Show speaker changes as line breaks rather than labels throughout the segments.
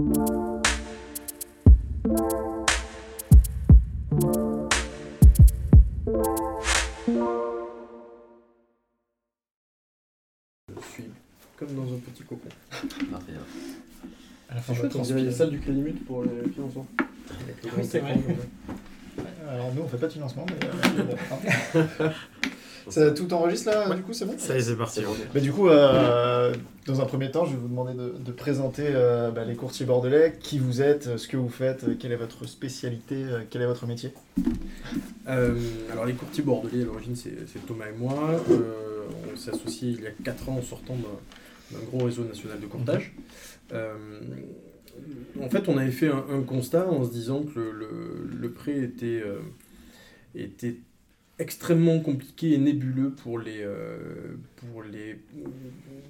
Je suis comme dans un petit cocon.
À la fin, on
dirait la salle du Crédit Mut pour les financements.
Oui, c'est vrai. Alors nous, on fait pas de financement, mais... Ça tout enregistre là, du coup, c'est bon
Ça y est, c'est parti.
Bon.
Bah, du coup, euh, dans un premier temps, je vais vous demander de, de présenter euh, bah, les courtiers bordelais, qui vous êtes, ce que vous faites, euh, quelle est votre spécialité, quel est votre métier?
Euh, alors les courtiers bordelais, à l'origine, c'est Thomas et moi. Euh, on s'est associés il y a 4 ans en sortant d'un gros réseau national de courtage. Euh, en fait, on avait fait un, un constat en se disant que le, le- le prêt était, euh, était extrêmement compliqué et nébuleux pour les, euh, pour les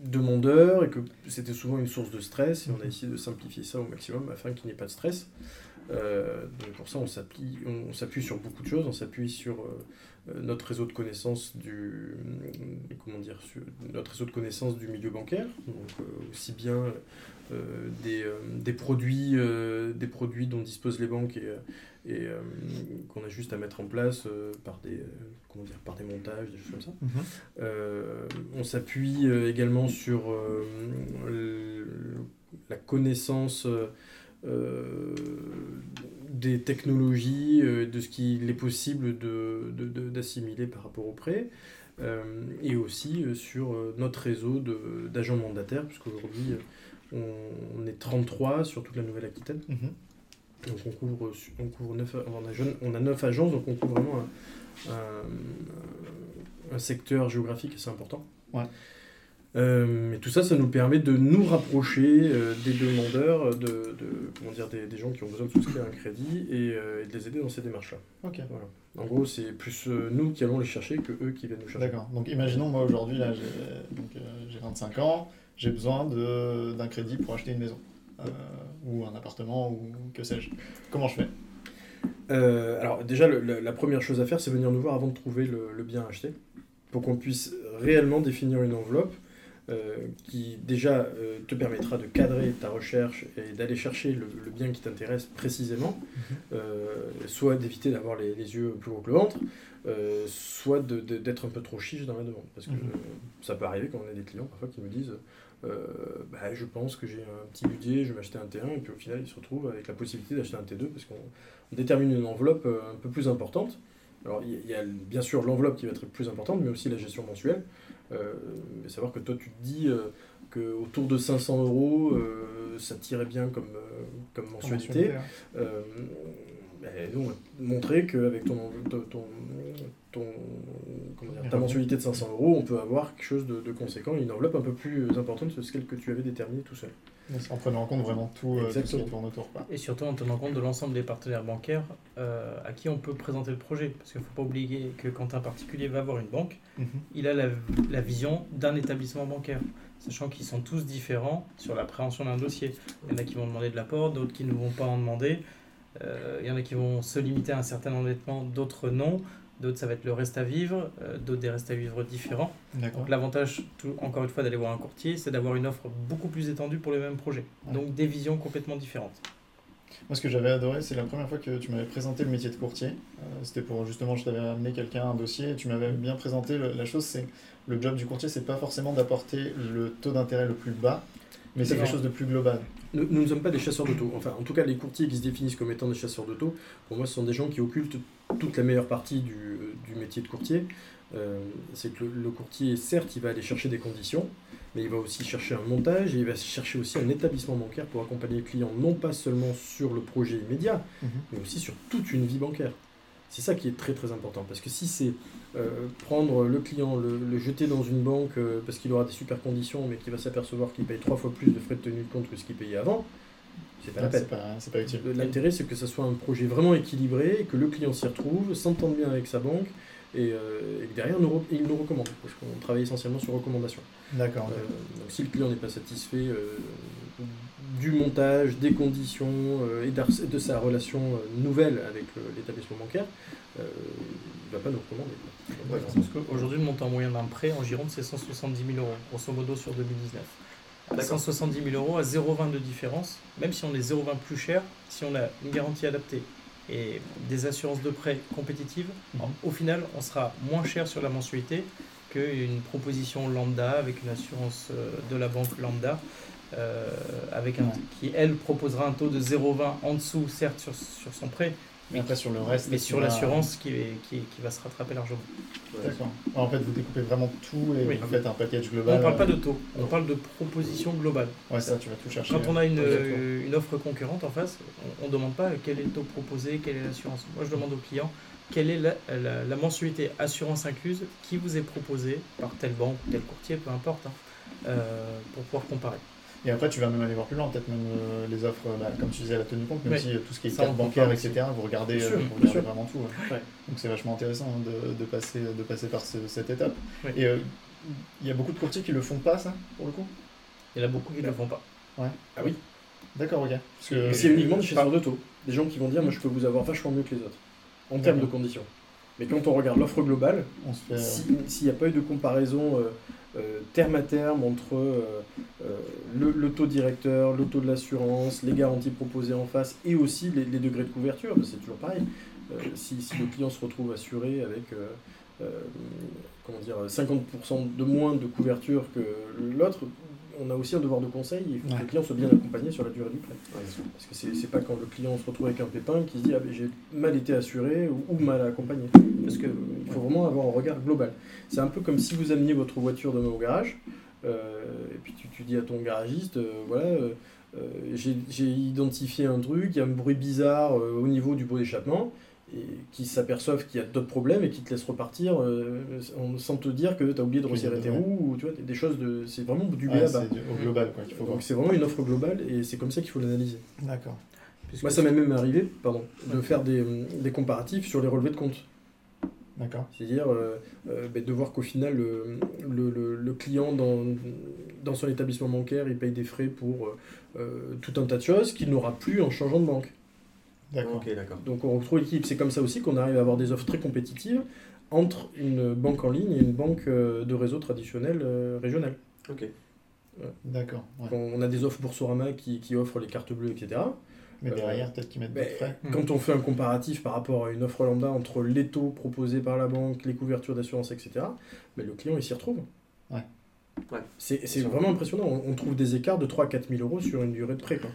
demandeurs et que c'était souvent une source de stress et on a essayé de simplifier ça au maximum afin qu'il n'y ait pas de stress. Euh, donc pour ça, on s'appuie, on, s'appuie sur beaucoup de choses. On s'appuie sur euh, euh, notre réseau de connaissances du, comment dire, sur notre réseau de connaissances du milieu bancaire, donc euh, aussi bien des, des produits, des produits dont disposent les banques et, et qu'on a juste à mettre en place par des, comment dire, par des montages, des choses comme ça. Euh, on s'appuie également sur la connaissance des technologies, euh, de ce qu'il est possible de- de- de- d'assimiler par rapport au prêt, euh, et aussi euh, sur euh, notre réseau de- d'agents mandataires, puisqu'aujourd'hui euh, on, on est 33 sur toute la Nouvelle-Aquitaine.
Mhm.
Donc on couvre, on couvre 9, on a, jeune- on a 9 agences, donc on couvre vraiment un, un- un secteur géographique assez important.
Ouais.
Euh, et tout ça, ça nous permet de nous rapprocher euh, des demandeurs, de, de- comment dire, des, des gens qui ont besoin de souscrire un crédit et, euh, et de les aider dans ces démarches-là.
Ok.
Voilà. En gros, c'est plus euh, nous qui allons les chercher que eux qui viennent nous chercher.
D'accord. Donc imaginons, moi aujourd'hui, là, j'ai donc, euh, j'ai 25 ans, j'ai besoin de- d'un crédit pour acheter une maison. euh, ou un appartement, ou que sais-je. Comment je fais?
Euh, alors déjà, le- la, la première chose à faire, c'est venir nous voir avant de trouver le, le bien acheté, pour qu'on puisse réellement définir une enveloppe euh, qui déjà euh, te permettra de cadrer ta recherche et d'aller chercher le, le bien qui t'intéresse précisément, Euh, soit d'éviter d'avoir les, les yeux plus gros que le ventre, soit d'être un peu trop chiche dans la demande. Parce que
Mhm.
ça peut arriver quand on a des clients parfois qui me disent bah, je pense que j'ai un petit budget, je vais m'acheter un T1, et puis au final ils se retrouvent avec la possibilité d'acheter un T2 parce qu'on on détermine une enveloppe un peu plus importante. Alors il y a- il y a bien sûr l'enveloppe qui va être plus importante, mais aussi la gestion mensuelle. Euh, mais savoir que toi tu te dis euh, que autour de 500 euros, euh, ça tirait bien comme, euh, comme mensualité. Ben, nous, on va te montrer qu'avec ton, ton, ton, ton- comment dire, ta mensualité de 500 euros, on peut avoir quelque chose de, de conséquent, une enveloppe un peu plus importante que celle que tu avais déterminée tout seul.
En prenant en compte vraiment tout, euh, tout ce qui
Exactement.
tourne autour. Quoi.
Et surtout en tenant compte de l'ensemble des partenaires bancaires euh, à qui on peut présenter le projet. Parce qu'il ne faut pas oublier que quand un particulier va voir une banque,
Mhm.
il a la, la vision d'un établissement bancaire, sachant qu'ils sont tous différents sur l'appréhension d'un dossier. Il y en a qui vont demander de l'apport, d'autres qui ne vont pas en demander. Euh, il y en a qui vont se limiter à un certain endettement, d'autres non. D'autres, ça va être le reste à vivre, euh, d'autres des restes à vivre différents. Donc l'avantage, encore une fois, d'aller voir un courtier, c'est d'avoir une offre beaucoup plus étendue pour le même projet.
Ouais.
Donc des visions complètement différentes.
Moi, ce que j'avais adoré, c'est la première fois que tu m'avais présenté le métier de courtier. Euh, C'était pour justement, je t'avais amené quelqu'un, un dossier, et tu m'avais bien présenté le- la chose. C'est le job du courtier, c'est pas forcément d'apporter le taux d'intérêt le plus bas, mais c'est quelque chose de plus global.
Nous, nous ne sommes pas des chasseurs de taux. Enfin, en tout cas, les courtiers qui se définissent comme étant des chasseurs de taux, pour moi, ce sont des gens qui occultent toute la meilleure partie du, du métier de courtier. Euh, c'est que le, le courtier, certes, il va aller chercher des conditions, mais il va aussi chercher un montage et il va chercher aussi un établissement bancaire pour accompagner le client, non pas seulement sur le projet immédiat, mais aussi sur toute une vie bancaire. C'est ça qui est très très important, parce que si c'est euh, prendre le client, le, le jeter dans une banque euh, parce qu'il aura des super conditions, mais qu'il va s'apercevoir qu'il paye trois fois plus de frais de tenue de compte que ce qu'il payait avant, c'est pas la
Ouais,
peine.
C'est pas, c'est pas utile.
L'intérêt, c'est que ça soit un projet vraiment équilibré, que le client s'y retrouve, s'entende bien avec sa banque, et, euh, et que derrière, nous re- il nous recommande, parce qu'on travaille essentiellement sur recommandation.
D'accord.
Euh, donc si le client n'est pas satisfait euh, du montage, des conditions euh, et de sa relation nouvelle avec euh, l'établissement bancaire, euh, il ne va pas nous recommander.
Ouais,
voilà.
Parce qu'aujourd'hui, le montant moyen d'un prêt en Gironde, c'est 170 000 euros, grosso modo sur 2019.
D'accord.
170 000 euros à 0,20 de différence, même si on est 0,20 plus cher, si on a une garantie adaptée et des assurances de prêt compétitives,
Mhm.
au final, on sera moins cher sur la mensualité qu'une proposition lambda avec une assurance euh, de la banque lambda. euh, avec un,
Ouais.
qui elle proposera un taux de 0,20 en dessous certes sur, sur son prêt
Mais après, sur le reste.
mais sur l'assurance qui, est- qui, qui va se rattraper largement
D'accord. En fait, vous découpez vraiment tout et
Oui.
vous faites un package
on
global.
ne parle pas de taux on parle de proposition globale
Ouais, ça, tu vas tout chercher.
Quand on a une, euh, une offre concurrente en face, on ne demande pas quel est le taux proposé, quelle est l'assurance. Moi, je demande au client quelle est la, la- la mensualité assurance incluse qui vous est proposée par telle banque ou tel courtier, peu importe, hein, euh, pour pouvoir comparer.
Et après, tu vas même aller voir plus loin, peut-être même euh, les offres, bah, comme tu disais, à la tenue compte, mais
Ouais.
aussi euh, tout ce qui est carte bancaire, etc. Vous regardez, euh,
sûr,
vous
bien
regardez vraiment tout. ouais.
Ouais.
Donc c'est vachement intéressant hein, de, de passer, de passer par ce- cette étape.
Oui.
Et euh, il y a beaucoup de courtiers qui le font pas, ça, pour le coup?
Il y en a beaucoup qui ne le font pas.
Ah oui.
D'accord, ok. Parce que
Mais c'est uniquement des chasseurs de taux. Des gens qui vont dire, moi je peux vous avoir vachement mieux que les autres, en termes de conditions. Mais quand on regarde l'offre globale,
on se fait. euh,
si- s'il n'y a pas eu de comparaison euh, euh, terme à terme entre euh, euh, le, taux directeur, le taux de l'assurance, les garanties proposées en face et aussi les, degrés de couverture, c'est toujours pareil. Si, si le client se retrouve assuré avec comment dire, 50% de moins de couverture que l'autre, on a aussi un devoir de conseil. Il faut que le client soit bien accompagné sur la durée du prêt.
Ouais.
Parce que c'est pas quand le client se retrouve avec un pépin qu'il se dit ah, j'ai mal été assuré ou, ou mal accompagné. Parce qu'il faut vraiment avoir un regard global. C'est un peu comme si vous ameniez votre voiture demain au garage, euh, et puis tu, tu dis à ton garagiste euh, voilà, euh, j'ai identifié un truc, il y a un bruit bizarre euh, au niveau du pot d'échappement, qui s'aperçoivent qu'il y a d'autres problèmes et qui te laissent repartir euh, sans te dire que tu as oublié de resserrer tes ou tu vois, des choses de. C'est vraiment du
c'est du- au global, quoi, qu'il faut voir.
Donc c'est vraiment une offre globale et c'est comme ça qu'il faut l'analyser.
D'accord.
Moi, ça m'est même arrivé, pardon, de faire des, des comparatifs sur les relevés de compte.
D'accord.
C'est-à-dire euh, euh, ben, de voir qu'au final, le, le- le- le client dans, dans son établissement bancaire, il paye des frais pour euh, tout un tas de choses qu'il n'aura plus en changeant de banque.
D'accord.
Ok, d'accord.
Donc on retrouve l'équilibre. C'est comme ça aussi qu'on arrive à avoir des offres très compétitives entre une banque en ligne et une banque euh, de réseau traditionnel euh, régional.
Ok.
D'accord. ouais.
On a des offres Boursorama qui, qui offrent les cartes bleues, etc.
Mais
Euh,
derrière, peut-être qu'ils mettent des frais.
Quand on fait un comparatif par rapport à une offre lambda entre les taux proposés par la banque, les couvertures d'assurance, etc., ben, le client il s'y retrouve.
Ouais.
Ouais.
C'est vraiment impressionnant. On, on trouve des écarts de 3 à 4 000 euros sur une durée de prêt. Quoi.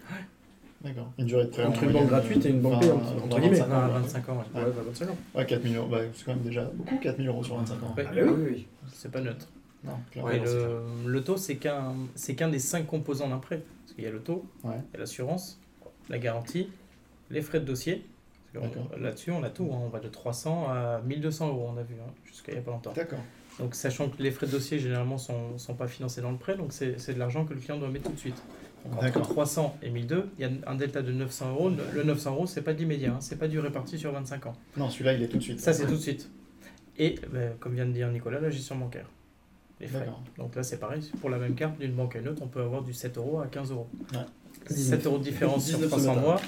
D'accord. Une durée de prêt
Entre
en
une banque gratuite et une banque payante, entre guillemets.
25 ans,
à
quoi.
25 ans, ouais.
Ouais, 25 ans.
Ouais, 4 000 euros, bah, c'est quand même déjà beaucoup, 4 000 euros sur 25 ans.
Ouais.
Ah, ben oui.
oui, oui.
c'est pas neutre.
Non.
Ouais,
le, le taux, c'est qu'un c'est qu'un des cinq composants d'un prêt. Parce qu'il y a le taux,
Ouais.
il y a l'assurance, la garantie, les frais de dossier. Là-dessus, on a tout. hein. On va de 300 à 1200 euros, on a vu, hein, jusqu'à il n'y a pas longtemps.
D'accord.
Donc, sachant que les frais de dossier, généralement, sont, sont pas financés dans le prêt, donc c'est c'est de l'argent que le client doit mettre tout de suite. Donc, entre
D'accord.
300 et 1002, il y a un delta de 900 euros. Le le 900 euros, c'est pas de l'immédiat, hein, c'est pas du réparti sur 25 ans.
Non, celui-là, il est tout de suite.
Ça, c'est tout de suite. Et, ben, comme vient de dire Nicolas, la gestion bancaire. Les frais.
D'accord.
Donc là, c'est pareil. Pour la même carte, d'une banque à une autre, on peut avoir du 7 euros à 15 euros.
Ouais.
7 euros de différence sur
19 ce
300
matin.
mois,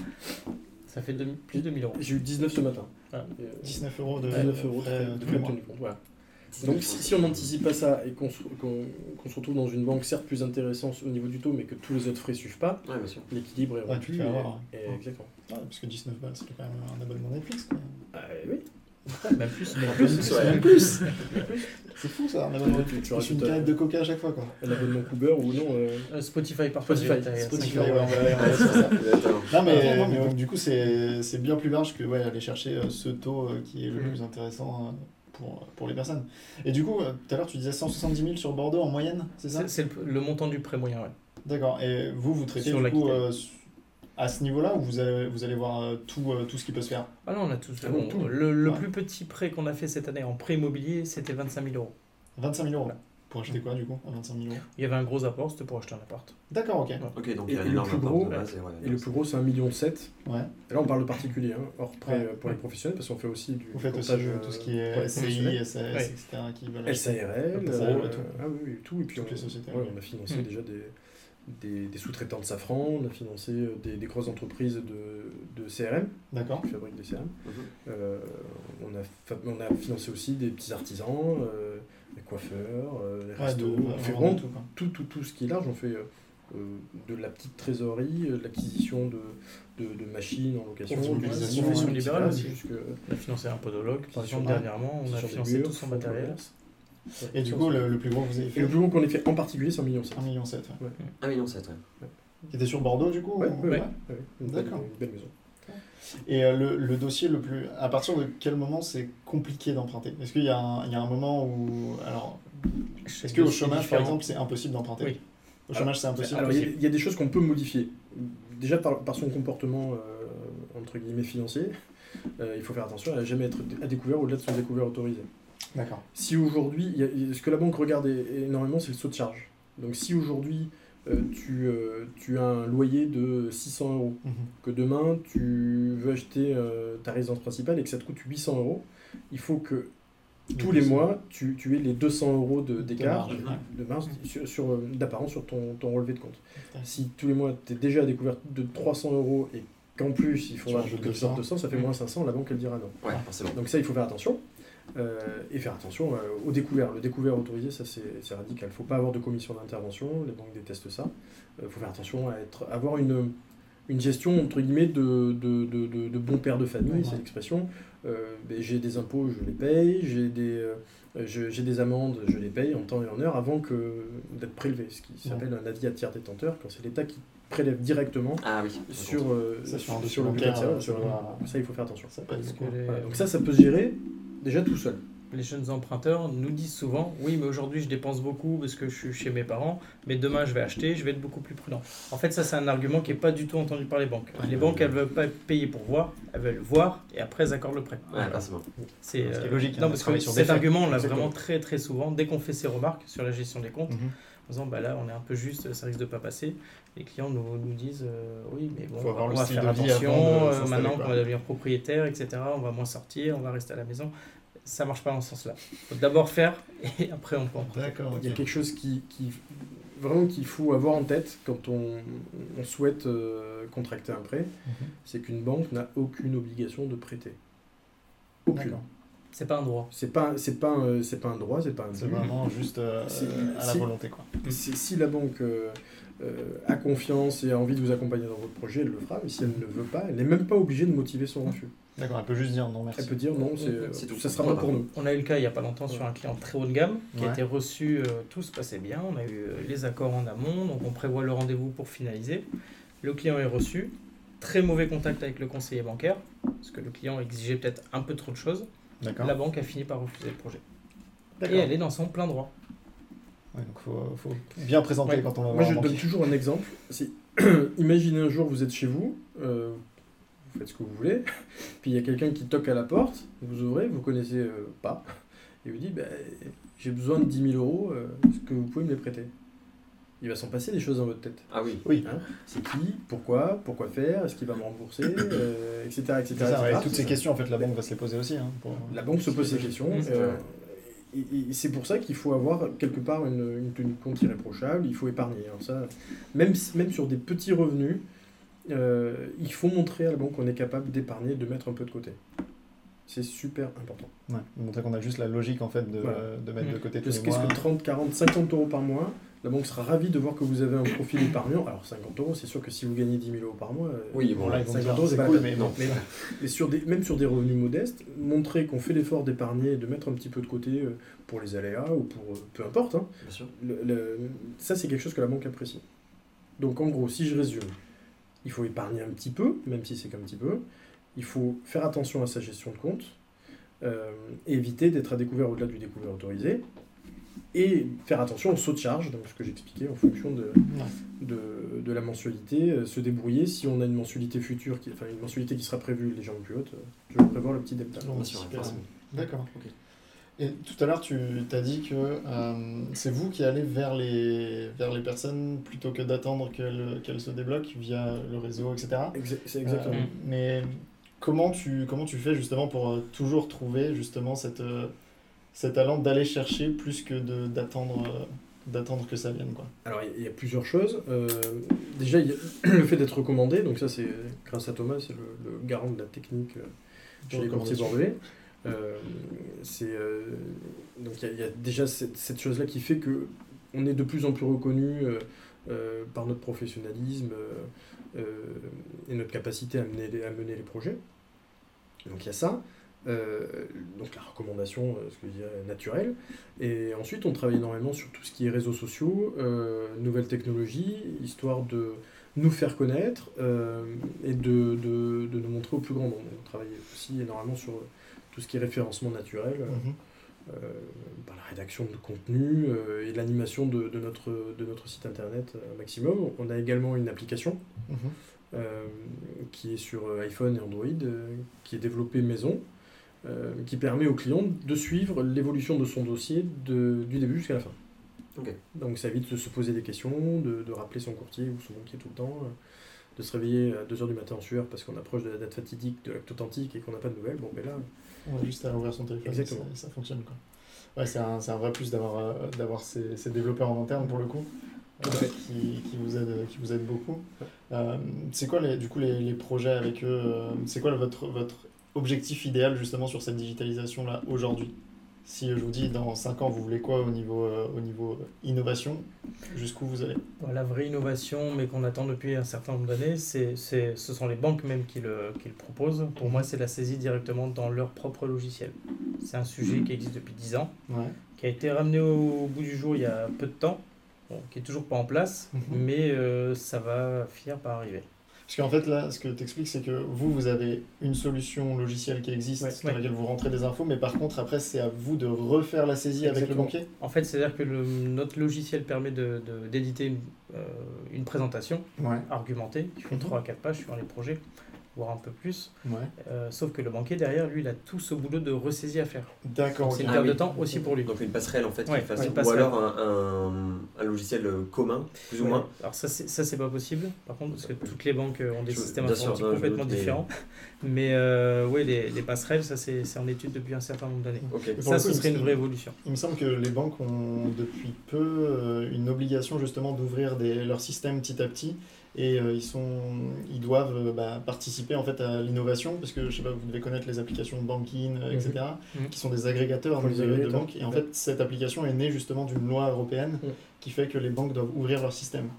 ça fait plus de 1000 euros.
J'ai eu 19 ce matin.
Ah.
Et, euh,
19 euros de
19 euros
frais
de
tous les mois.
Donc si, si on n'anticipe pas ça et qu'on qu'on se retrouve dans une banque certes plus intéressante au niveau du taux, mais que tous les autres frais suivent pas,
Ouais,
l'équilibre est
Ouais, tu
rompu. et- et- exactement.
Ouais, parce que 19 balles, c'est quand même un abonnement Netflix. Quoi.
Ah, oui.
Même plus.
Mais
plus, ouais.
même plus. C'est fou ça, un abonnement
Tu- tu
Netflix.
rajoutes,
une canette de coca à chaque fois. Quoi.
Un abonnement Uber ou non euh,
Euh, Spotify parfois.
Spotify, Spotify,
5
Ouais, ça. Non mais,
non,
mais
non.
donc, du coup c'est c'est bien plus large que ouais, aller chercher euh, ce taux euh, qui est le
Mhm.
plus intéressant euh, pour, pour les personnes. Et du coup, euh, tout à l'heure tu disais 170 000 sur Bordeaux en moyenne, c'est ça?
C'est le, le montant du prêt moyen, ouais.
D'accord. Et vous, vous traitez
Sur
du coup euh, à ce niveau-là ou vous allez, vous allez voir euh, tout, euh, tout ce qui peut se faire?
Ah non, on a tous.
Ah bon,
on-
tout.
le le
Ouais.
plus petit prêt qu'on a fait cette année en prêt immobilier, c'était 25 000 euros.
25 000 euros.
Ouais.
Pour acheter quoi du coup à 25 000 euros?
Il y avait un gros apport, c'était pour acheter un appart.
D'accord, ok.
Ok, donc
Et-
il y a
et
un
le
énorme
plus
apport
gros,
de base. Et, ouais,
Et le plus gros, c'est 1,7 million.
Ouais.
Et là, on parle de particulier, hein, hors prêt
Ouais.
euh, pour les professionnels, parce qu'on fait aussi du
Vous faites aussi euh,
euh,
tout ce qui
pour
est
les
SCI,
professionnels.
SAS,
Ouais.
etc. qui veulent acheter.
SARL,
SARL,
euh,
tout.
ah oui, oui, tout. Et puis
Toutes
on,
les sociétés,
ouais,
ouais.
on a financé
Mm.
déjà des, des, des sous-traitants de Safran, on a financé euh, des, des grosses entreprises de, de CRM,
D'accord.
qui fabriquent des CRM.
Mhm.
Euh, on, a fa- on a financé aussi des petits artisans, euh, les coiffeurs, euh, les
Ouais,
restos.
de-
on fait
vraiment tout, quoi.
tout, tout, tout ce qui est large. On fait, euh, euh, de la petite trésorerie, euh, de l'acquisition de, de, de machines en location, de
Mobilisation,
profession libérale aussi.
jusque-
On a financé un podologue, par exemple, dernièrement, on a financé
murs,
tout son matériel.
Et du coup, le, le plus gros que vous avez
Et
fait
le plus gros qu'on ait fait en particulier, c'est 1,7 million.
1,7 million. Ouais.
1,7 million, ouais.
Qui était sur Bordeaux, du coup
Ouais,
ou-
ouais,
ouais. D'accord.
Une belle maison.
Et euh, le, le dossier le plus. À partir de quel moment c'est compliqué d'emprunter? Est-ce qu'il y, a un- il y a un moment où. Alors, est-ce qu'au chômage, par exemple, c'est impossible d'emprunter?
Oui.
Au chômage, c'est impossible
Alors, il y, a- il y a des choses qu'on peut modifier. Déjà, par, par son comportement, euh, entre guillemets, financier, euh, il faut faire attention à jamais être à découvert au-delà de son découvert autorisé.
D'accord.
Si aujourd'hui, ce que la banque regarde énormément, c'est le saut de charge. Donc, si aujourd'hui, euh, tu, euh, tu as un loyer de 600 euros,
Mhm.
que demain, tu veux acheter euh, ta résidence principale et que ça te coûte 800 euros, il faut que tous les mois, tu, tu aies les 200 euros de- d'écart,
marge,
de, marge sur, sur, euh, d'apparence sur ton, ton relevé de compte. Si tous les mois, tu es déjà à découvert de 300 euros et qu'en plus, il faudra
rajoutes
que tu
200.
sortes 200, ça fait
Mm.
moins 500, la banque, elle dira non.
Ouais, forcément.
Donc ça, il faut faire attention. Euh, et faire attention euh, au découvert. Le découvert autorisé, ça c'est c'est radical. Il ne faut pas avoir de commission d'intervention, les banques détestent ça. Il faut faire attention à être, avoir une, une gestion, entre guillemets, de, de, de, de, de bon père de famille,
Ouais.
c'est l'expression. Euh, ben, j'ai des impôts, je les paye, j'ai des, euh, j'ai des amendes, je les paye en temps et en heure avant que d'être prélevé, ce qui s'appelle un avis à tiers détenteur, quand c'est l'État qui prélève directement
Ah oui.
sur, euh,
Ça, sur un
sur, le budget,
euh, ça
il faut faire attention.
Ça
les,
donc ça, ça peut se gérer déjà tout seul.
les jeunes emprunteurs nous disent souvent Oui, mais aujourd'hui je dépense beaucoup parce que je suis chez mes parents, mais demain je vais acheter, je vais être beaucoup plus prudent. En fait, ça, c'est un argument qui n'est pas du tout entendu par les banques. Les banques, elles ne veulent pas payer pour voir, elles veulent voir et après elles accordent le prêt.
Ouais, forcément.
C'est euh,
logique, hein,
Non,
de
parce que
sur
cet
faits.
argument, on l'a vraiment très très souvent. Dès qu'on fait ces remarques sur la gestion des comptes,
Mhm.
en disant bah là on est un peu juste, ça risque de pas passer. Les clients nous, nous disent euh, oui mais bon, on va, faire attention, euh, maintenant qu'on va devenir propriétaire, etc. On va moins sortir, on va rester à la maison. Ça marche pas dans ce sens-là. Faut d'abord faire et après on en
D'accord.
Il y a quelque chose qui, qui vraiment qu'il faut avoir en tête quand on, on souhaite euh, contracter un prêt,
Mhm.
c'est qu'une banque n'a aucune obligation de prêter. Aucune.
D'accord.
C'est pas un droit.
C'est pas c'est pas un- c'est pas un droit, c'est pas un
C'est vraiment juste euh, à la
si-
volonté, quoi.
Si, si la banque euh, euh, a confiance et a envie de vous accompagner dans votre projet, elle le fera. Mais si elle ne veut pas, elle n'est même pas obligée de motiver son refus.
D'accord, elle peut juste dire non, merci.
Elle peut dire non, c'est,
tout.
ça sera pas pour nous.
On a eu le cas il n'y a pas longtemps sur un client très haut de gamme qui a été reçu, euh, tout se passait bien, on a eu euh, les accords en amont, donc on prévoit le rendez-vous pour finaliser. Le client est reçu, très mauvais contact avec le conseiller bancaire, parce que le client exigeait peut-être un peu trop de choses. La banque a fini par refuser le projet. Et elle est dans son plein droit.
Ouais, donc faut, faut bien présenter
Ouais.
quand on va
Moi, je
un
donne toujours un exemple. Imaginez un jour vous êtes chez vous, euh, vous faites ce que vous voulez, puis il y a quelqu'un qui toque à la porte, vous ouvrez, vous connaissez euh, pas, et vous dit bah, j'ai besoin de 10 000 euros, euh, est-ce que vous pouvez me les prêter? Il va s'en passer des choses dans votre tête.
Ah oui.
Oui,
Hein? C'est qui? Pourquoi? Pourquoi faire? Est-ce qu'il va me rembourser? Euh, Etc. etc.,
c'est ça, ouais,
etc.
toutes ces questions, en fait, la banque va se les poser aussi. Hein, pour-
La banque se pose ces questions.
Mmh.
euh, et, et c'est pour ça qu'il faut avoir quelque part une, une tenue de compte irréprochable, il faut épargner. Alors ça, même, même sur des petits revenus, euh, il faut montrer à la banque qu'on est capable d'épargner, de mettre un peu de côté. C'est super important.
Ouais, montrer qu'on a juste la logique, en fait, de,
Voilà.
de mettre de côté tous les mois.
que 30, 40, 50 euros par mois, la banque sera ravie de voir que vous avez un profil épargnant. Alors 50 euros, c'est sûr que si vous gagnez 10 000 euros par mois, euh,
Oui, bon,
Voilà, ils vont
50
dire,
euros, c'est
cool, mais
non.
Mais, mais sur des, même sur des revenus modestes, montrer qu'on fait l'effort d'épargner et de mettre un petit peu de côté euh, pour les aléas ou pour peu importe, hein,
Bien sûr.
le- le- ça c'est quelque chose que la banque apprécie. Donc en gros, si je résume, il faut épargner un petit peu, même si c'est qu'un petit peu. Il faut faire attention à sa gestion de compte, euh, et éviter d'être à découvert au-delà du découvert autorisé, et faire attention au saut de charge, donc ce que j'expliquais en fonction de, de, de la mensualité, euh, se débrouiller. Si on a une mensualité future, qui, enfin une mensualité qui sera prévue légèrement plus haute, euh, toujours prévoir le petit delta.
D'accord.
Ok.
Et tout à l'heure, tu t'as dit que euh, c'est vous qui allez vers les, vers les personnes plutôt que d'attendre qu'elles qu'elles se débloquent via le réseau, etc.
C'est exactement.
Euh, mais comment tu, comment tu fais justement pour euh, toujours trouver justement cette, euh, cet talent d'aller chercher plus que d'attendre d'attendre que ça vienne quoi?
Alors, il y a- il y a plusieurs choses. Euh, déjà, il y a le fait d'être recommandé, donc ça, c'est grâce à Thomas, c'est le, le garant de la technique euh, chez les courtiers bordelais. Euh, c'est, euh, donc, il y, a- déjà cette, chose-là qui fait que on est de plus en plus reconnu euh, par notre professionnalisme et notre capacité à mener, les, à mener les projets. Donc il y a ça. donc la recommandation, ce que je dirais, naturelle. Et ensuite, on travaille énormément sur tout ce qui est réseaux sociaux, nouvelles technologies, histoire de nous faire connaître et de, de, de, nous montrer au plus grand nombre. On travaille aussi énormément sur tout ce qui est référencement naturel. Mhm. Euh, par la rédaction de contenu euh, et l'animation de, de, notre, de notre site internet euh, maximum. On a également une application mhm. qui est sur iPhone et Android, qui est développée maison, qui permet au client de suivre l'évolution de son dossier de, du début jusqu'à la fin. Donc ça évite de se poser des questions, de, de, rappeler son courtier ou son banquier tout le temps, de se réveiller à 2h du matin en sueur parce qu'on approche de la date fatidique de l'acte authentique et qu'on n'a pas de nouvelles. Bon, mais ben là,
on a juste à ouvrir son téléphone Exactement. Ça, ça, fonctionne. Quoi. Ouais, c'est un, un, vrai plus d'avoir euh, d'avoir ces, ces, développeurs en interne pour le coup. Euh, qui, qui, vous aide, qui vous beaucoup. Euh, c'est quoi les, du coup les, les projets avec eux C'est quoi votre, votre objectif idéal justement sur cette digitalisation là aujourd'hui? Si je vous dis dans 5 ans, vous voulez quoi au niveau, euh, au niveau innovation Jusqu'où vous allez?
La vraie innovation, mais qu'on attend depuis un certain nombre d'années, c'est, c'est, ce sont les banques même qui le, qui le proposent. Pour moi, c'est la saisie directement dans leur propre logiciel. C'est un sujet qui existe depuis 10 ans, qui a été ramené au bout du jour il y a peu de temps, qui est toujours pas en place, mhm. mais euh, ça va finir par arriver.
Parce qu'en fait, là, ce que tu expliques, c'est que vous, vous avez une solution logicielle qui existe dans laquelle vous rentrez des infos, mais par contre, après, c'est à vous de refaire la saisie avec le banquier.
En fait, c'est-à-dire que le, notre logiciel permet d'éditer de, une, euh, une, présentation argumentée. Qui fait 3 à 4 pages sur les projets voire un peu plus. Euh, sauf que le banquier derrière, lui, il a tout ce boulot de ressaisie à faire.
D'accord.
C'est une perte ah de temps aussi pour lui.
Donc une passerelle en fait, fasse, ou alors un, un, logiciel euh, commun, plus ou moins.
Alors ça, c'est pas possible, par contre, parce que toutes les banques ont des systèmes informatiques complètement différents. Mais euh, oui, les, les, passerelles, ça c'est en étude depuis un certain nombre d'années. Ça, ce serait une vraie évolution.
Il me semble que les banques ont depuis peu une obligation justement d'ouvrir leur système petit à petit et euh, ils, sont, ils doivent euh, bah, participer en fait à l'innovation parce que je sais pas vous devez connaître les applications banking euh, etc mhm. mhm. qui sont des agrégateurs de, de banques et en fait cette application est née justement d'une loi européenne qui fait que les banques doivent ouvrir leur système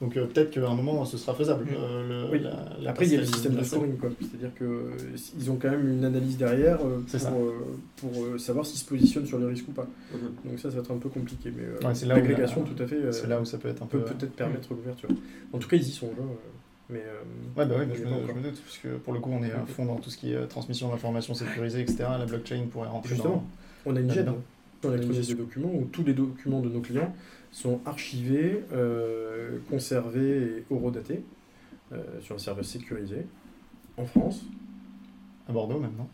donc peut-être qu'à un moment ce sera faisable.
le, oui. Après il y a le système de scoring quoi. C'est-à-dire qu'ils ont quand même une analyse derrière pour, pour savoir s'ils se positionnent sur les risques ou pas. Mhm. Donc ça ça va être un peu compliqué. Mais c'est l'agrégation tout à fait.
c'est là où ça peut être un peu.
peut-être permettre l'ouverture. En tout cas ils y sont. Là, mais,
ouais, bah ouais, je, me, doute, parce que pour le coup, on est à fond dans tout ce qui est transmission d'informations sécurisées, etc. La blockchain pourrait rentrer Justement,
on a une GED, on a une des documents où tous les documents de nos clients sont archivés, euh, conservés et horodatés euh, sur un serveur sécurisé en France.
À Bordeaux maintenant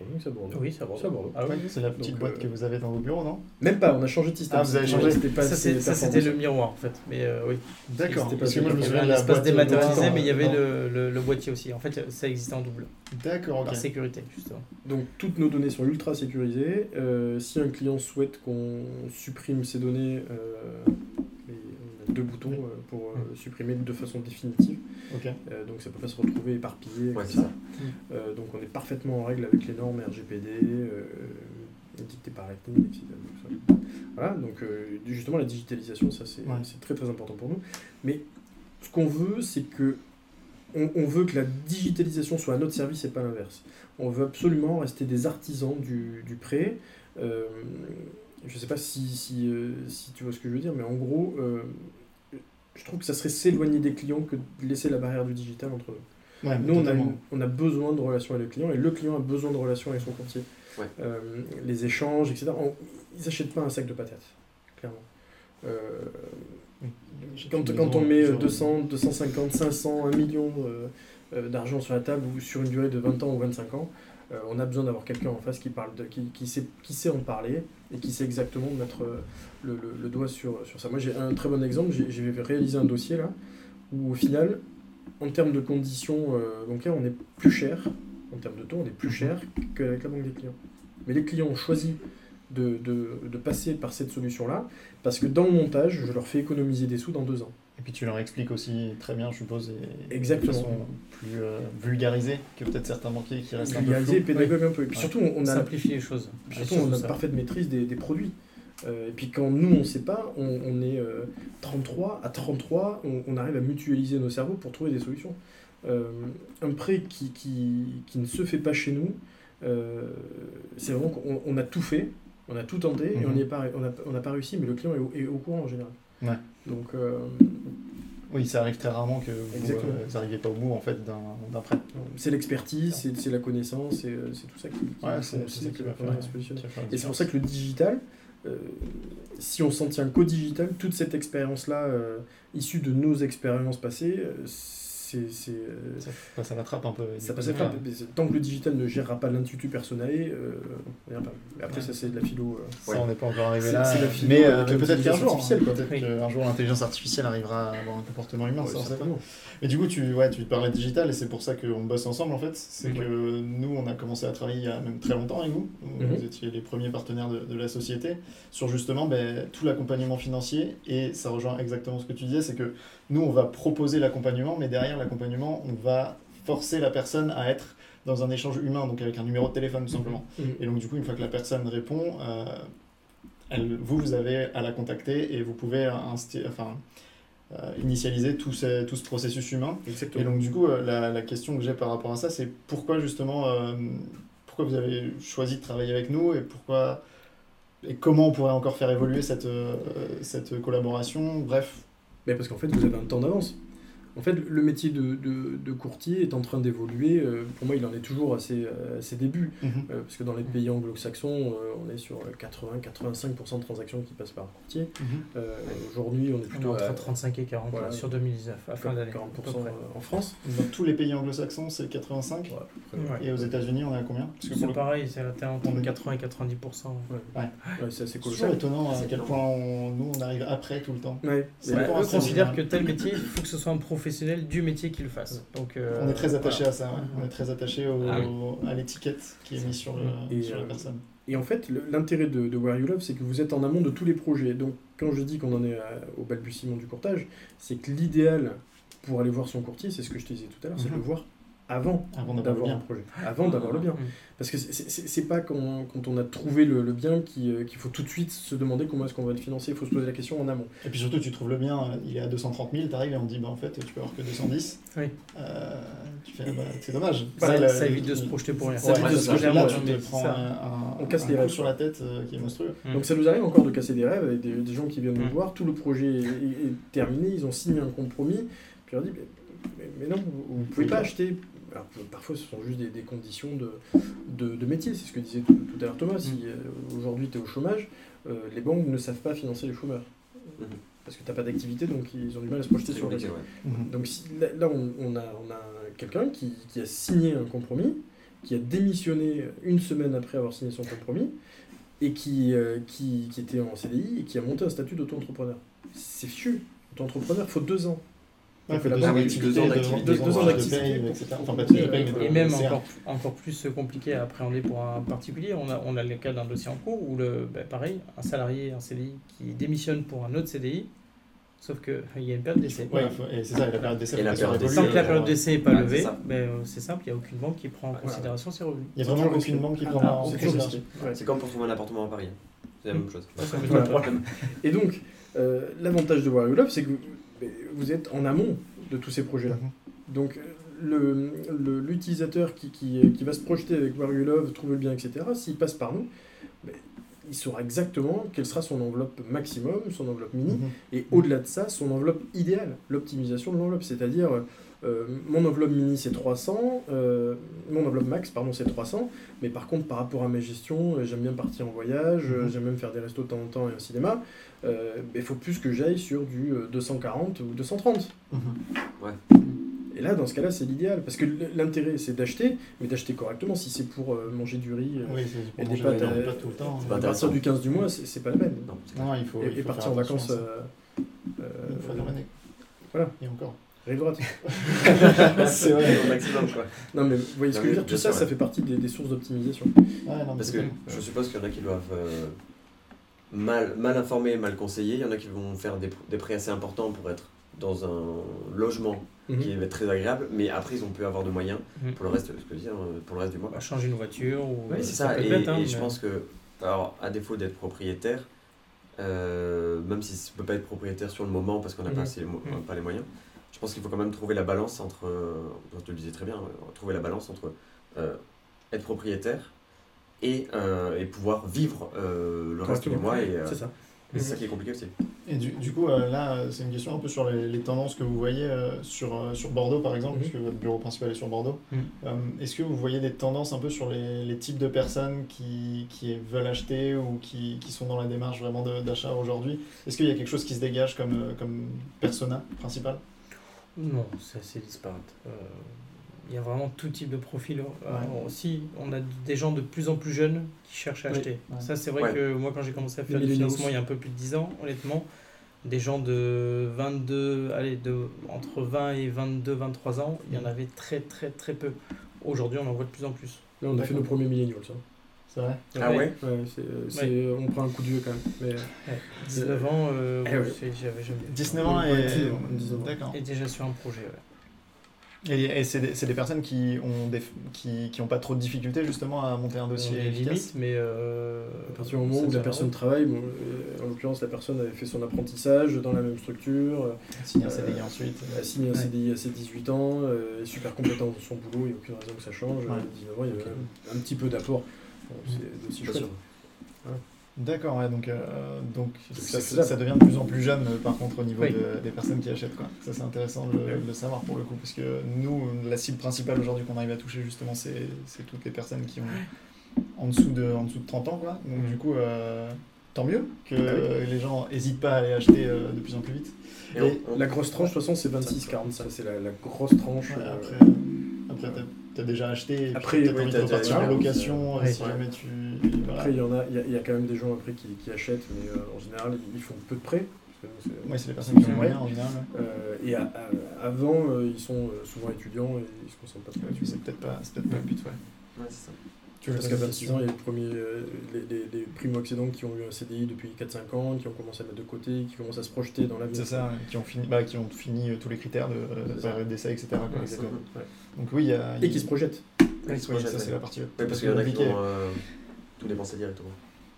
oui, c'est Bordeaux.
Oui, c'est Bordeaux.
Ah, c'est la petite boîte euh, que vous avez dans vos bureaux, non?
Même pas, on a changé de système.
Ah, vous avez changé
pas Ça, c'était le miroir, en fait. Mais euh, oui.
D'accord.
Parce que moi, je me souviens de la boîte dématérialisée, mais il y avait le, le, boîtier aussi. En fait, ça existait en double.
D'accord,
Par sécurité, justement.
Donc, toutes nos données sont ultra sécurisées. Euh, si un client souhaite qu'on supprime ces données, deux boutons euh, pour euh, supprimer de façon définitive. Euh, donc ça ne peut pas se retrouver éparpillé. ça. donc on est parfaitement en règle avec les normes RGPD, dictées par l'ACNIL, etc. Voilà, donc justement la digitalisation, ça c'est très très important pour nous. Mais ce qu'on veut, c'est que on, veut que la digitalisation soit à notre service et pas l'inverse. On veut absolument rester des artisans du, du prêt. Je ne sais pas si, si, si, tu vois ce que je veux dire, mais en gros, je trouve que ça serait s'éloigner des clients que de laisser la barrière du digital entre nous. nous, on a, on a, besoin de relations avec le client et le client a besoin de relations avec son courtier. Euh, les échanges, etc. ils n'achètent pas un sac de patates, clairement. Euh, quand, quand on met 200, 250, 500, 1 million euh, d'argent sur la table ou sur une durée de 20 ans ou 25 ans, euh, on a besoin d'avoir quelqu'un en face qui, parle qui, qui, sait, qui sait en parler et qui sait exactement mettre euh, le, doigt sur, ça. Moi, j'ai un très bon exemple. J'ai réalisé un dossier là où, au final, en termes de conditions euh, bancaires, on est plus cher, en termes de taux, on est plus cher qu'avec la banque des clients. Mais les clients ont choisi de passer par cette solution-là parce que dans le montage, je leur fais économiser des sous dans deux ans.
Et puis tu leur expliques aussi très bien, je suppose, et
Exactement.
de façon plus euh, vulgarisée que peut-être certains banquiers qui restent
vulgarisé
un peu
pédagogue un peu. Et puis surtout, on a
simplifie les choses.
surtout, on a une parfaite maîtrise des, des produits. et puis quand nous, on ne sait pas, on, est 33 à 33, on, arrive à mutualiser nos cerveaux pour trouver des solutions. un prêt qui, qui, qui, ne se fait pas chez nous, c'est vraiment qu'on on a tout fait, on a tout tenté et on n'a pas, on a, pas réussi, mais le client est au, courant en général.
Ouais.
Donc,
oui, ça arrive très rarement que vous n'arrivez pas au bout en fait d'un prêt.
C'est l'expertise, c'est la connaissance, c'est tout ça qui,
ouais, c'est ça qui va faire,
se positionner. Et c'est pour ça que le digital, euh, si on s'en tient qu'au digital, toute cette expérience-là, euh, issue de nos expériences passées, euh, c'est,
ça, ça l'attrape un peu.
Ça passe Tant que le digital ne gérera pas l'intuitu personnel, euh, après ça c'est de la philo.
Euh. Ça on n'est pas encore arrivé là. mais euh, peut-être qu'un jour, hein. peut-être qu'un jour l'intelligence artificielle arrivera à avoir un comportement humain. ça, mais du coup tu, ouais, tu parlais de digital et c'est pour ça qu'on bosse ensemble en fait. C'est que nous on a commencé à travailler il y a même très longtemps avec vous. Mhm. Vous étiez les premiers partenaires de, de la société sur justement ben, tout l'accompagnement financier et ça rejoint exactement ce que tu disais, c'est que nous, on va proposer l'accompagnement, mais derrière l'accompagnement, on va forcer la personne à être dans un échange humain, donc avec un numéro de téléphone tout simplement. Mmh. Et donc du coup, une fois que la personne répond, euh, elle, vous, vous avez à la contacter et vous pouvez enfin, euh, initialiser tout ce, tout ce processus humain.
Exactement.
Et donc du coup, euh, la, la, question que j'ai par rapport à ça, c'est pourquoi justement, pourquoi vous avez choisi de travailler avec nous et pourquoi et comment on pourrait encore faire évoluer cette, cette collaboration? Bref,
mais parce qu'en fait, vous avez un temps d'avance. En fait, le métier de, de, courtier est en train d'évoluer. Euh, pour moi, il en est toujours à ses, débuts. Mhm. Euh, parce que dans les pays anglo-saxons, euh, on est sur 80-85% de transactions qui passent par courtier. Mhm. Aujourd'hui, on est plutôt
entre 35 et 40 sur 2019, à fin d'année.
40% en France.
Dans tous les pays anglo-saxons, c'est 85 Et aux États-Unis, on est à combien?
C'est pareil, c'est entre 80 et 90%.
Ouais. c'est assez
C'est étonnant à quel point nous, on arrive après tout le temps.
Ouais. Eux considèrent que tel métier, il faut que ce soit un profil professionnel du métier qu'il fasse. Donc,
euh, on est très attaché à ça, on est très attaché ah à l'étiquette qui est mise sur, le, sur la euh, personne.
Et en fait, l'intérêt de, de, Where You Love, c'est que vous êtes en amont de tous les projets. Donc, quand je dis qu'on en est au balbutiement du courtage, c'est que l'idéal pour aller voir son courtier, c'est ce que je te disais tout à l'heure, c'est de le voir avant, avant d'avoir un projet, avant d'avoir le bien. Mm. Parce que c'est pas quand, quand, on a trouvé le, le bien euh, qu'il faut tout de suite se demander comment est-ce qu'on va le financer, il faut se poser la question en amont.
Et puis surtout, tu trouves le bien, euh, il est à 230 000, tu arrives et on te dit, bah, en fait, tu peux avoir que 210.
Oui.
Euh, tu fais, bah, c'est dommage.
Ça, ça, évite de se projeter pour rien.
Ça évite de se projeter Là, tu te prends un,
on casse les rêves
sur la tête qui est monstrueux.
Mm. Donc ça nous arrive encore de casser des rêves avec des, gens qui viennent nous mm. voir, tout le projet est, terminé, ils ont signé un compromis, puis on leur dit, mais, non, vous ne pouvez pas acheter alors, parfois, ce sont juste des, conditions de, de, métier. C'est ce que disait tout, à l'heure Thomas. Si mm. euh, aujourd'hui tu es au chômage, euh, les banques ne savent pas financer les chômeurs. Mm-hmm. Parce que tu n'as pas d'activité, donc ils ont du mal à se projeter sur le métier. Mm-hmm. Donc là, on, a, on a quelqu'un qui, qui, a signé un compromis, qui a démissionné une semaine après avoir signé son compromis, et qui, euh, qui, qui, était en CDI et qui a monté un statut d'auto-entrepreneur. C'est fichu. Auto-entrepreneur, il faut deux ans
deux, ans d'activité, deux, ans d'activité,
et, même encore, encore plus compliqué à appréhender pour un particulier. On a, on a le cas d'un dossier en cours où, le, ben, pareil, un salarié, un CDI qui démissionne pour un autre CDI, sauf qu'il y a une période d'essai.
Oui, c'est ça, la période d'essai.
Tant que la période d'essai n'est pas levée, ben, euh, c'est simple, il n'y a aucune banque qui prend en considération ses revenus.
Il n'y a vraiment aucune banque qui prend en considération.
C'est comme pour trouver un appartement à Paris. C'est la même chose.
Et donc, euh, l'avantage de Warrior Love, c'est que vous êtes en amont de tous ces projets-là. Donc, l'utilisateur qui, qui, qui, va se projeter avec Where You Love, trouver le bien, etc., s'il passe par nous, ben, il saura exactement quelle sera son enveloppe maximum, son enveloppe mini, mhm. et au-delà de ça, son enveloppe idéale, l'optimisation de l'enveloppe. C'est-à-dire, euh, mon enveloppe mini c'est 300, euh, mon enveloppe max, pardon, c'est 300, mais par contre, par rapport à mes gestions, euh, j'aime bien partir en voyage, mhm. j'aime même faire des restos de temps en temps et un cinéma il faut plus que j'aille sur du 240 euh, ou 230. Mhm.
Ouais.
Et là, dans ce cas-là, c'est l'idéal. Parce que l'intérêt, c'est d'acheter, mais d'acheter correctement. Si c'est pour manger du riz
et des pâtes, tout le temps.
à partir du 15 du mois, c'est pas la peine.
Non, il faut,
et, partir en vacances.
Une fois dans l'année.
Voilà.
Et encore.
Rive droite.
c'est vrai, au maximum quoi.
Non mais vous voyez ce que je veux dire, tout ça, ça fait partie des, sources d'optimisation.
Ouais,
Parce que je suppose qu'il y en a qui doivent mal, mal informés, mal conseillés. Il y en a qui vont faire des, des prêts assez importants pour être dans un logement mhm. qui va être très agréable, mais après ils ont pu avoir de moyens mhm. pour le reste, ce que je dire, pour le reste du mois.
Bah, changer une voiture ou.
c'est ça. et, hein, je pense que, alors, à défaut d'être propriétaire, même si on ne peut pas être propriétaire sur le moment parce qu'on n'a pas,
Mhm.
pas les moyens. Je pense qu'il faut quand même trouver la balance entre, je te le disais très bien, trouver la balance entre être propriétaire et, et pouvoir vivre le reste du mois. Et,
c'est ça.
Et c'est ça qui est compliqué aussi.
Et du, du coup, euh, là, c'est une question un peu sur les, les tendances que vous voyez euh, sur, euh, sur Bordeaux, par exemple,
Mhm.
puisque votre bureau principal est sur Bordeaux.
Mhm.
Euh, Est-ce que vous voyez des tendances un peu sur les, les types de personnes qui, qui veulent acheter ou qui, qui sont dans la démarche vraiment d'achat aujourd'hui? Est-ce qu'il y a quelque chose qui se dégage comme, euh, comme persona principal
Non, c'est assez disparate. Euh, Il y a vraiment tout type de profil. Alors, aussi, on a des gens de plus en plus jeunes qui cherchent à
Oui.
acheter.
Ouais.
Ça, c'est vrai
Ouais.
que moi, quand j'ai commencé à faire du financement il y a un peu plus de 10 ans, honnêtement, des gens de 22, allez, de, entre 20 et 22, 23 ans, il y en avait très, très, très peu. Aujourd'hui, on en voit de plus en plus.
Là, on a fait nos premiers millennials, ça.
C'est vrai
Ah ouais
Ouais, c'est, c'est- on prend un coup de vieux quand même. Mais,
Ouais. 19 ans, euh,
Eh
ouais, j'avais jamais.
19 ans
Ouais,
et...
19 ans, 19 ans.
D'accord.
Et déjà sur un projet, ouais.
Et, et c'est des, c'est des personnes qui ont des, qui, qui ont pas trop de difficultés justement à monter un dossier
a des
efficace
limites, mais. Euh,
À partir du moment où la personne travaille, bon, euh, en l'occurrence la personne avait fait son apprentissage dans la même structure, euh,
Signer un
Euh,
CDI ensuite.
a signé un
Ouais.
CDI à ses 18 ans, euh, est super compétent dans son boulot, il n'y a aucune raison que ça change.
Ouais.
À 19 ans, il y avait un petit peu d'apport. C'est aussi
Bien
chouette.
sûr.
D'accord, ouais, donc, euh, donc ça,
c'est ça.
ça devient de plus en plus jeune euh, par contre au niveau
Oui.
de- des personnes qui achètent. Quoi. Ça c'est intéressant de, le- de le savoir pour le coup, parce que nous, la cible principale aujourd'hui qu'on arrive à toucher justement, c'est toutes les personnes qui ont en dessous de, en dessous de 30 ans. Quoi. Donc du coup, euh, tant mieux que
Ah oui.
euh, les gens n'hésitent pas à aller acheter euh, de plus en plus vite.
Et
Et
on- on-
La grosse tranche, de toute façon, c'est 26-45, c'est la, la grosse tranche.
Ouais,
euh,
après, après as déjà acheté, et
Après,
puis
oui,
envie
t'as
de repartir en location euh,
ouais.
si
Ouais.
jamais tu... Voilà.
Après, il y en a, il y, a, y a quand même des gens après qui, qui achètent, mais euh, en général, ils, font peu de prêts. que c'est-
Ouais, c'est les personnes qui ont moyens en général. ouais.
Euh, et à- à- avant, euh, ils sont souvent étudiants et ils se concentrent pas trop là-dessus.
C'est peut-être pas, c'est peut-être pas le but, ouais.
Ouais, c'est ça.
Tu veux
Parce qu'à
une
26
question
ans, il y a les premiers, les, les, les primo-accédants qui ont eu un CDI depuis 4-5 ans, qui ont commencé à mettre de côté, qui commencent à se projeter dans l'avenir.
C'est ça, ouais, qui ont fini, bah, qui ont fini tous les critères de
ça.
période d'essai, etc. quoi, exactement.
ouais.
Donc oui, il y a...
Et qui se projettent.
Oui,
qui se
oui,
projettent,
ça c'est
ouais.
la partie.
Ouais, parce qu'il y en a qui vont euh, tout dépenser directement.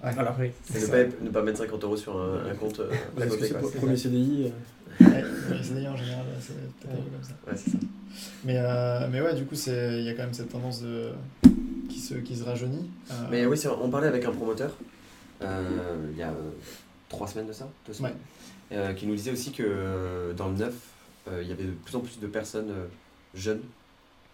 Ouais.
Alors,
Oui,
Et ne pas, ne pas mettre 50 euros sur un, un compte euh,
Parce que c'est le premier. CDI. euh,
Ouais, les CDI en général, c'est peut-être un peu comme ça.
Ouais, c'est ça.
Mais, euh, mais ouais, du coup, c'est- il y a quand même cette tendance de... qui, se, qui se rajeunit. Euh,
Mais oui, on parlait avec un promoteur euh, il y a euh, trois semaines de ça, deux semaines, euh, qui nous disait aussi que euh, dans le neuf, euh, il y avait de plus en plus de personnes euh, jeunes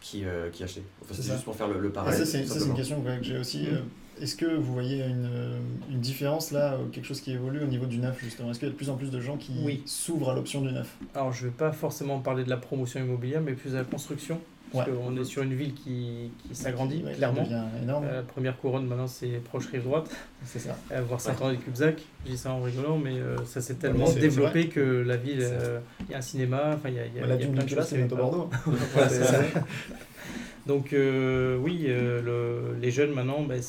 qui, euh, qui achetaient. Enfin,
C'est
juste pour faire le, le
Ah,
parallèle.
ça, c'est
tout
ça, c'est une question que, que j'ai aussi.
Mm.
Euh, Est-ce que vous voyez une, euh, une différence là, euh, quelque chose qui évolue au niveau du neuf justement? Est-ce qu'il y a de plus en plus de gens qui
Oui.
s'ouvrent à l'option du neuf
Alors, je ne vais pas forcément parler de la promotion immobilière, mais plus de la construction. Parce
Ouais.
qu'on est sur une ville qui, qui s'agrandit,
Ouais,
clairement.
énorme.
Euh, la première couronne, maintenant, c'est proche rive droite.
c'est ça.
Euh, voir Saint-André-de-Cubzac, je dis ça en rigolant, mais euh, ça s'est tellement développé que la ville, euh, il y a un cinéma, enfin, il y a, y a, y a
dune
plein de choses.
c'est bientôt Bordeaux.
Voilà, c'est
C'est-
ça. Donc euh, oui, le- les jeunes maintenant ben,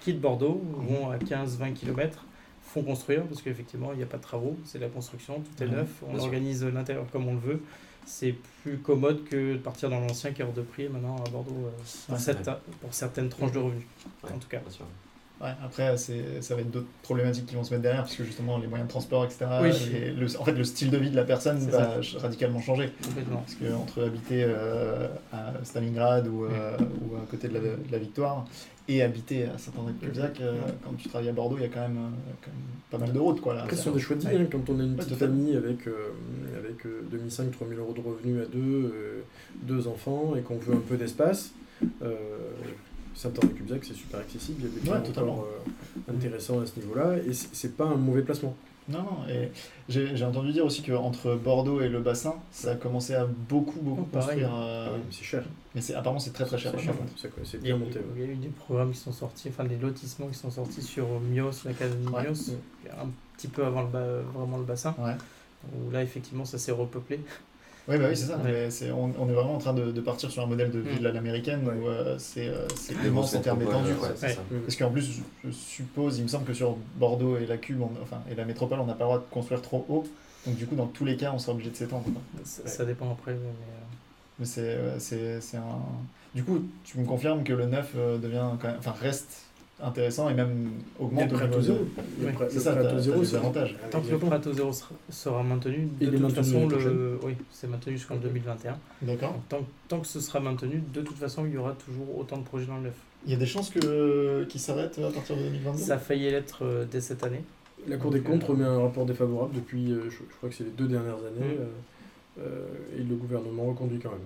quittent Bordeaux, vont à 15-20 km, font construire, parce qu'effectivement, il n'y a pas de travaux, c'est de la construction, tout est
Mhm,
neuf, on organise l'intérieur comme on le veut. C'est plus commode que de partir dans l'ancien qui est hors de prix maintenant à Bordeaux euh, pour, cette- pour certaines tranches de revenus,
Ouais,
en tout cas.
Ouais, après, ça va être d'autres problématiques qui vont se mettre derrière, parce que justement, les moyens de transport, etc.
Oui.
et le, en fait, le style de vie de la personne va radicalement changer. Parce que entre habiter euh, à Stalingrad ou, euh, ou à côté de la, de la Victoire et habiter à Saint-André-de-Cubzac, euh, quand tu travailles à Bordeaux, il y a quand même, quand même pas mal de routes. Quoi, là,
Après, ce
faire.
sont des choix de vie. Hein, quand on a une
Ouais,
petite famille avec, avec euh, 2005-3000 euros de revenus à deux, deux enfants et qu'on veut un peu d'espace, euh, Saint-Henri-Cubzac, c'est super accessible. Il y a des
Ouais,
plans
totalement.
encore euh, intéressants à ce niveau-là. Et c'est pas un mauvais placement.
Non, non, et j'ai entendu dire aussi qu'entre Bordeaux et le bassin, ça a commencé à beaucoup, beaucoup
Oh,
construire. euh,
Ah oui, mais c'est cher.
Mais c'est apparemment, c'est très très cher.
C'est bien monté.
il y a eu des programmes qui sont sortis, enfin des lotissements qui sont sortis sur Mios, l'académie
Ouais.
Mios, un petit peu avant le ba- vraiment le bassin,
Ouais.
où là effectivement ça s'est repeuplé.
Oui, bah oui, c'est ça.
Ouais.
mais c'est- on, on est vraiment en train de, de partir sur un modèle de ville
Mm.
à l'américaine
Ouais.
où euh, c'est euh, immense en termes étendus. Parce qu'en plus, je suppose, il me semble que sur Bordeaux et la Cube, on- enfin, et la métropole, on n'a pas le droit de construire trop haut. Donc du coup, dans tous les cas, on sera obligé de s'étendre.
Ça,
Ouais.
ça dépend après, mais euh,
Mais c'est ouais, c'est- c'est un... Du coup, tu me confirmes que le neuf euh, devient quand même... enfin, reste intéressant et même augmente
le prêt
niveau
zéro.
Oui.
Le
C'est
le
ça, t'as
zéro, c'est
avantages.
Tant que le prêt à taux zéro sera, maintenu, de toute façon, le... oui, c'est maintenu jusqu'en 2021.
D'accord.
Tant, tant que ce sera maintenu, de toute façon, il y aura toujours autant de projets dans le neuf.
Il y a des chances que qu'ils s'arrêtent à partir de 2022
Ça a failli l'être euh, dès cette année.
La Cour des comptes
euh,
remet un rapport défavorable depuis, euh, je, crois que c'est les deux dernières années,
Mm.
euh, euh, et le gouvernement reconduit quand même.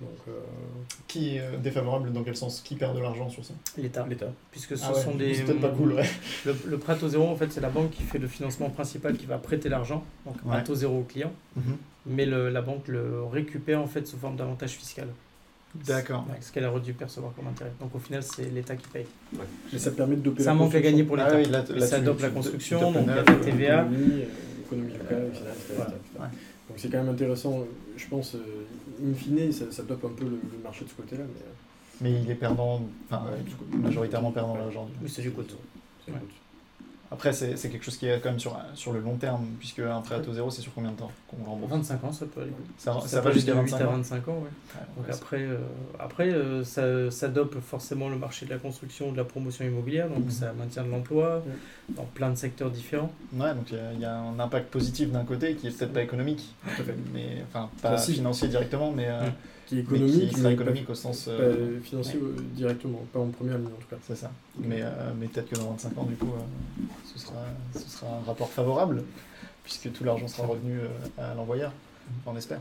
Donc, euh,
Qui est euh, défavorable dans quel sens Qui perd de l'argent sur ça?
L'État.
l'État.
Puisque ce
Ah ouais,
sont des.
C'est peut-être pas cool, ouais.
Le, le prêt à taux zéro, en fait, c'est la banque qui fait le financement principal qui va prêter l'argent, donc à
Ouais.
taux zéro au client, mais le- la banque le récupère en fait sous forme d'avantage fiscal.
D'accord.
Ouais, ce qu'elle aurait dû percevoir comme intérêt. Donc au final, c'est l'État qui paye.
Mais ça te permet de doper
un manque à gagner pour l'État.
Ah oui, là, là,
ça
tu-
dope la construction,
tu
donc il y a
neuf,
de la
euh,
TVA.
L'économie, l'économie locale, etc.
Ouais.
Donc c'est quand même intéressant, je pense, euh, in fine, ça, ça dope un peu le, le marché de ce côté-là. Mais, euh,
Mais il est perdant, enfin, majoritairement perdant aujourd'hui.
Oui, c'est du coût.
Après, c'est quelque chose qui est quand même sur, sur le long terme, puisque un prêt à taux zéro, c'est sur combien de temps qu'on rembourse
25 ans, ça peut aller.
Ça, ça,
Ça,
va jusqu'à
de 8
25
à
ans.
25 ans, ouais.
Ouais,
Donc
ouais,
après, euh, après euh, ça, ça dope forcément le marché de la construction, de la promotion immobilière, donc
Mhm.
ça maintient de l'emploi dans plein de secteurs différents.
Ouais, donc il y a- il y, a un impact positif d'un côté qui est peut-être pas économique,
à
mais enfin pas financier directement, mais, euh,
Mm.
Qui est
mais
économique,
qui sera
mais
économique au sens. euh,
financier euh, directement, pas en première ligne en tout cas.
C'est ça. Mais, euh, mais peut-être que dans 25 ans, du coup, euh, ce, sera, ce sera un rapport favorable, puisque tout l'argent sera revenu à l'envoyeur, on espère.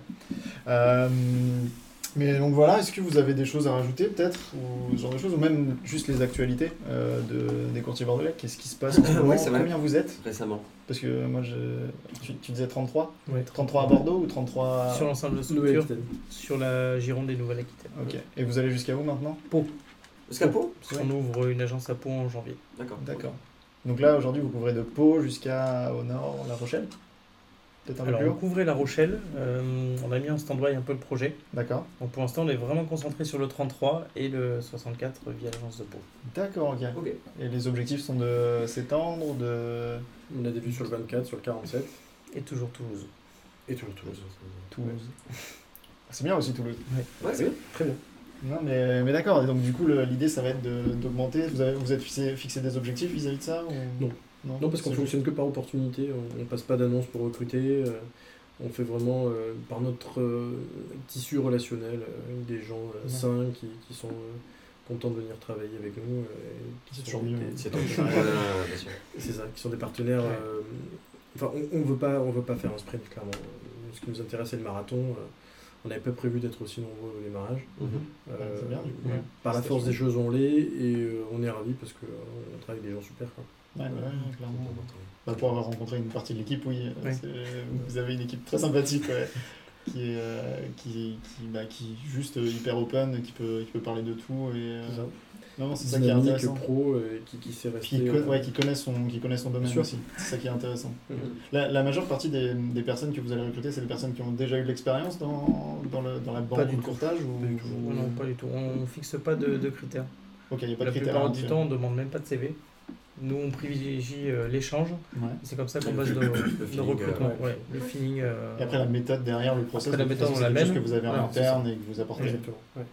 Mais donc voilà, est-ce que vous avez des choses à rajouter peut-être, ou ce genre de choses, ou même juste les actualités euh, de, des courtiers bordelais Qu'est-ce qui se passe en ce moment?
Ouais, c'est vrai.
Combien vous êtes?
Récemment.
Parce que moi, je... tu, tu disais 33
Ouais.
33 à Bordeaux ou 33
Sur l'ensemble de
Nouvelle
structures, sur la Gironde des Nouvelles-Aquitaine.
Ok. Et vous allez jusqu'à où maintenant?
Jusqu'à Pau?
Parce qu'on ouvre une agence à Pau en janvier.
D'accord.
D'accord. Donc là, aujourd'hui, vous couvrez de Pau jusqu'à au nord, La Rochelle? Peut-être un peu
Alors,
plus
on
haut
couvrait La Rochelle. euh, on a mis en stand-by un peu le projet.
D'accord.
Donc, pour l'instant, on est vraiment concentré sur le 33 et le 64 via l'agence de Pau.
D'accord, ok.
Ok.
Et les objectifs sont de s'étendre, de
On a des vues sur le 24, sur le 47,
Et toujours Toulouse.
et toujours Toulouse.
Toulouse. C'est bien aussi Toulouse.
Ouais, c'est bien.
Très bien.
Non, mais, mais d'accord. Et donc, du coup, le- l'idée, ça va être de- d'augmenter. Vous avez vous êtes fixé, fixé des objectifs vis-à-vis de ça ou...
Non. Non, parce qu'on fonctionne que par opportunité, on, on passe pas d'annonce pour recruter, euh, on fait vraiment euh, par notre euh, tissu relationnel euh, des gens euh, sains qui, qui sont euh, contents de venir travailler avec nous. euh, et qui
C'est
sont
toujours
des-
mieux.
des-
C'est
ça, qui sont des partenaires.
Ouais.
euh, enfin, on, on veut pas, on veut pas faire un sprint clairement. Ce qui nous intéresse, c'est le marathon. euh, on n'avait pas prévu d'être aussi nombreux au démarrage.
Mhm.
Euh,
c'est bien, du coup.
ouais. Par la force des choses, on l'est et euh, on est ravis parce qu'on travaille avec des gens super. Quoi.
Ouais, clairement. Bah, pour avoir rencontré une partie de l'équipe, oui. euh, Vous avez une équipe très sympathique, ouais, qui est euh, qui, qui, bah, qui est juste euh, hyper open, qui peut, qui peut parler de tout. Et, euh,
C'est ça.
Non, c'est ça qui est intéressant.
pro, euh, qui, qui sait
Puis
rester.
qui, con-
euh,
ouais, qui, connaît son, qui connaît son domaine aussi. C'est ça qui est intéressant.
Mhm.
La, la majeure partie des, des personnes que vous allez recruter, c'est des personnes qui ont déjà eu de l'expérience dans, dans, le, dans la banque
du
ou le
tout.
courtage ou...
Pas du tout.
ou-
Non, pas du tout. On fixe pas de, de critères.
Ok, il n'y a pas
La
de critères.
plupart
hein,
du temps, on demande même pas de CV. Nous, on privilégie euh, l'échange.
Ouais.
C'est comme ça qu'on base
le
nos, nos recrutements.
euh,
ouais. Le feeling. euh,
Et après, la méthode derrière le process,
Après, la méthode, on la
que vous avez en interne et que vous apportez.
Exactement. ouais.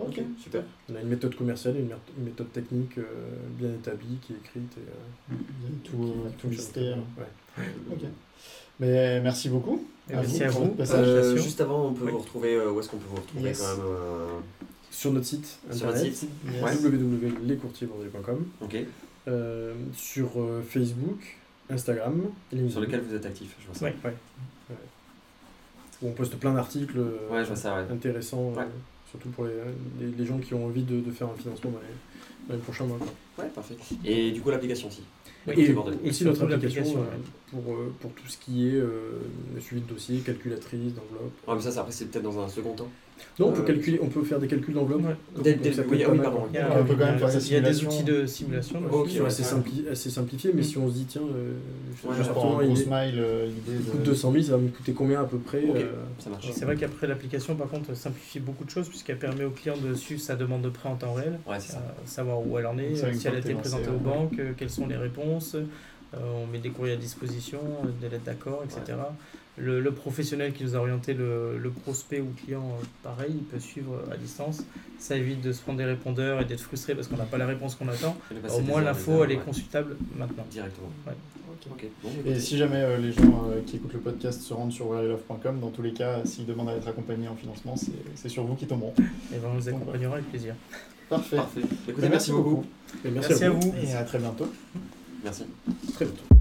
Ok.
Super.
On a une méthode commerciale et une, méth- une méthode technique euh, bien établie qui est écrite. Et, euh,
tout, euh, tout listé.
Ouais.
Ok. Mais merci beaucoup.
Et merci à vous.
Euh, juste avant, on peut
Oui.
vous retrouver. euh, où est-ce qu'on peut vous retrouver
Yes.
quand même euh,
Sur notre site
Sur notre
internet,
site
Yes.
Www.lescourtiersbordelais.com,
Ok.
Euh, sur euh, Facebook, Instagram, LinkedIn,
Sur lequel vous êtes actif, je vois ça.
Ouais.
Ouais. Ouais. Où on poste plein d'articles euh,
Ouais,
intéressants, euh, surtout pour les, les, les gens qui ont envie de, de faire un financement dans les, dans les prochains mois. quoi.
Ouais, parfait. Et du coup, l'application aussi.
Et.
Et
aussi notre application euh, pour, euh, pour tout ce qui est euh, suivi de dossier, calculatrice, d'enveloppe.
Ouais, mais ça, c'est- après, c'est peut-être dans un second temps.
Non, on peut,
Euh,
calculer, on peut faire des calculs d'enveloppe.
Ouais.
Ça
oui, ah oui, pardon.
Il y, a,
On même faire
il y des outils de simulation.
Ok,
dessus.
C'est
ouais.
assez, simpli- assez simplifié, mais
Mm.
si on se dit, tiens, euh,
Ouais,
Juste pour
est-
smile, l'idée
il
de...
coûte 200 000, ça va me coûter combien à peu près euh,
Ça marche.
C'est vrai qu'après l'application, par contre, simplifie beaucoup de choses puisqu'elle permet au client de suivre sa demande de prêt en temps réel,
ça.
savoir où elle en est,
ça,
si elle a été présentée aux banques, quelles sont les réponses. Euh, on met des courriers à disposition, euh, des lettres d'accord, etc. le, professionnel qui nous a orienté le, le prospect ou client, euh, pareil, il peut suivre à distance. Ça évite de se prendre des répondeurs et d'être frustré parce qu'on n'a pas la réponse qu'on attend. Au moins, l'info, elle est consultable maintenant.
Directement.
et si jamais euh, les gens euh, qui écoutent le podcast se rendent sur wherelove.com, dans tous les cas, s'ils demandent à être accompagnés en financement, c'est sur vous qui tomberont.
Et ben, on les accompagnera avec plaisir.
Parfait.
Parfait. Écoutez, merci, beaucoup.
merci, à, vous.
Et à très bientôt.
Merci.
Très bientôt.